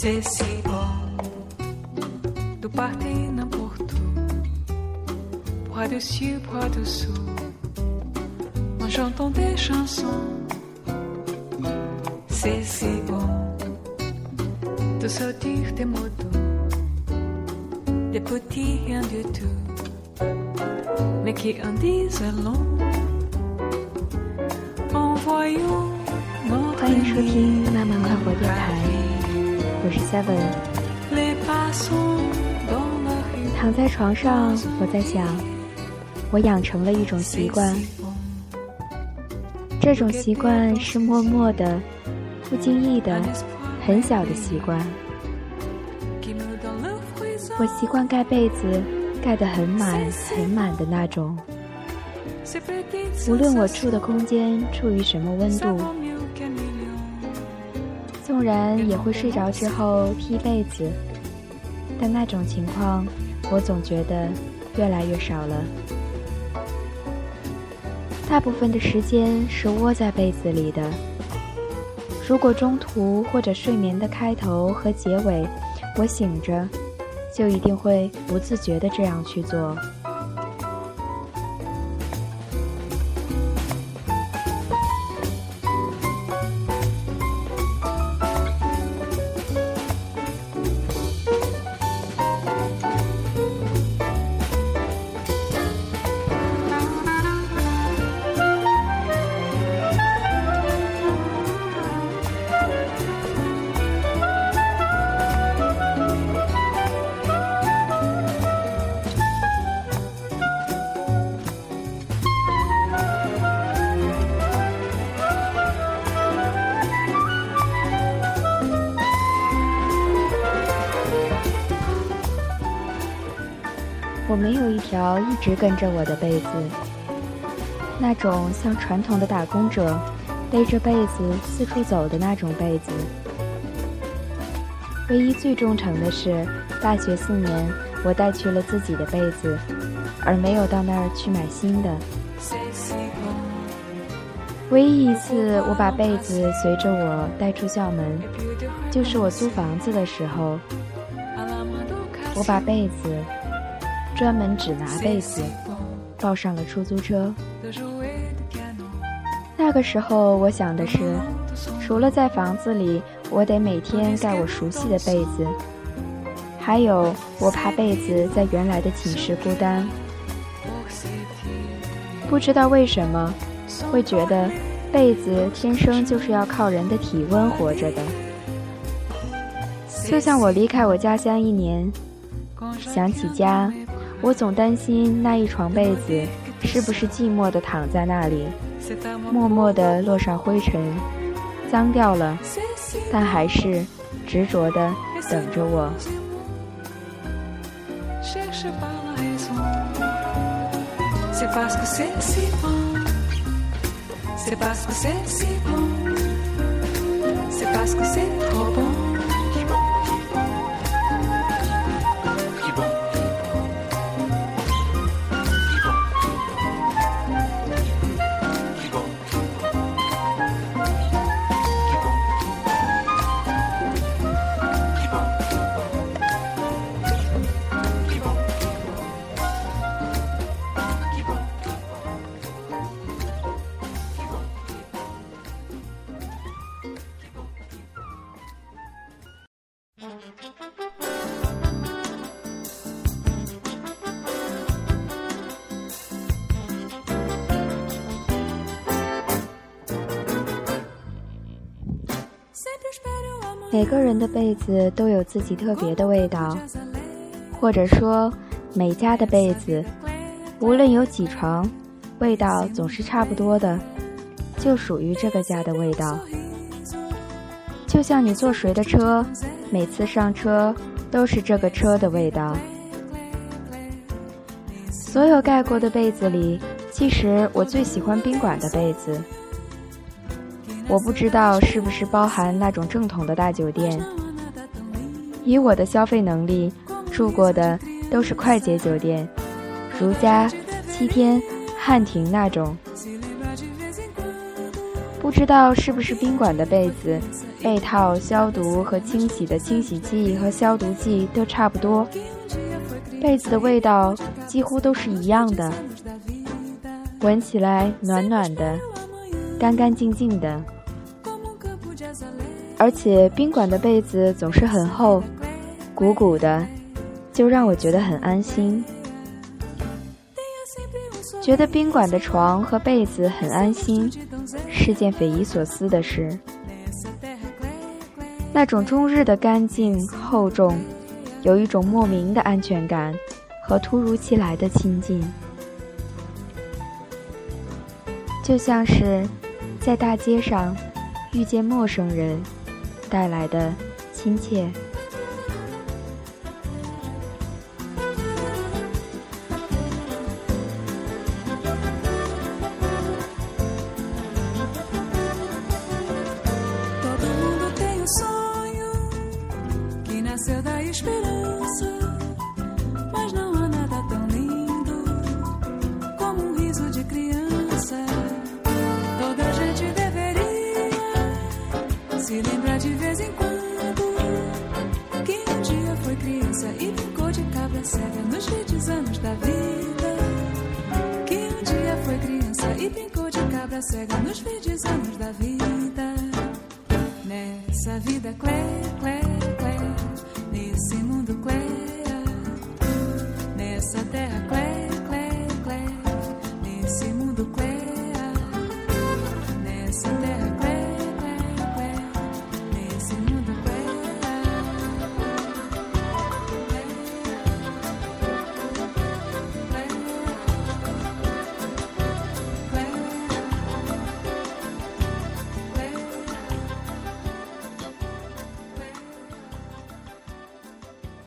Cecibon do Partena Porto, Bois de Sul, Bois de Sul, on chantant des chansons. C'est si bon de sortir des motos, des petits rien du tout, mais qui en disent long en voyant notre Maman《》，我是 Seven。躺在床上，我在想，我养成了一种习惯，这种习惯是默默的、不经意的、很小的习惯。我习惯盖被子，盖得很满很满的那种。无论我住的空间处于什么温度，纵然也会睡着之后踢被子，但那种情况，我总觉得越来越少了。大部分的时间是窝在被子里的。如果中途或者睡眠的开头和结尾，我醒着，就一定会不自觉的这样去做。我没有一条一直跟着我的被子，那种像传统的打工者背着被子四处走的那种被子。唯一最忠诚的是，大学四年我带去了自己的被子，而没有到那儿去买新的。唯一一次我把被子随着我带出校门，就是我租房子的时候，我把被子。专门只拿被子，抱上了出租车。那个时候，我想的是，除了在房子里，我得每天盖我熟悉的被子，还有我怕被子在原来的寝室孤单。不知道为什么，会觉得被子天生就是要靠人的体温活着的。就像我离开我家乡一年，想起家。我总担心那一床被子是不是寂寞地躺在那里，默默地落上灰尘，脏掉了，但还是执着地等着我。每个人的被子都有自己特别的味道，或者说，每家的被子，无论有几床，味道总是差不多的，就属于这个家的味道。就像你坐谁的车，每次上车都是这个车的味道。所有盖过的被子里，其实我最喜欢宾馆的被子。我不知道是不是包含那种正统的大酒店。以我的消费能力，住过的都是快捷酒店，如家、七天、汉庭那种。不知道是不是宾馆的被子，被套消毒和清洗的清洗剂和消毒剂都差不多，被子的味道几乎都是一样的，闻起来暖暖的，干干净净的。而且宾馆的被子总是很厚，鼓鼓的，就让我觉得很安心。觉得宾馆的床和被子很安心，是件匪夷所思的事。那种终日的干净厚重，有一种莫名的安全感和突如其来的亲近，就像是在大街上遇见陌生人带来的亲切。cega E brincou de cabra cega nos verdes anos da vida. Nessa vida clé, clé, clé, nesse mundo clé, nessa terra clé.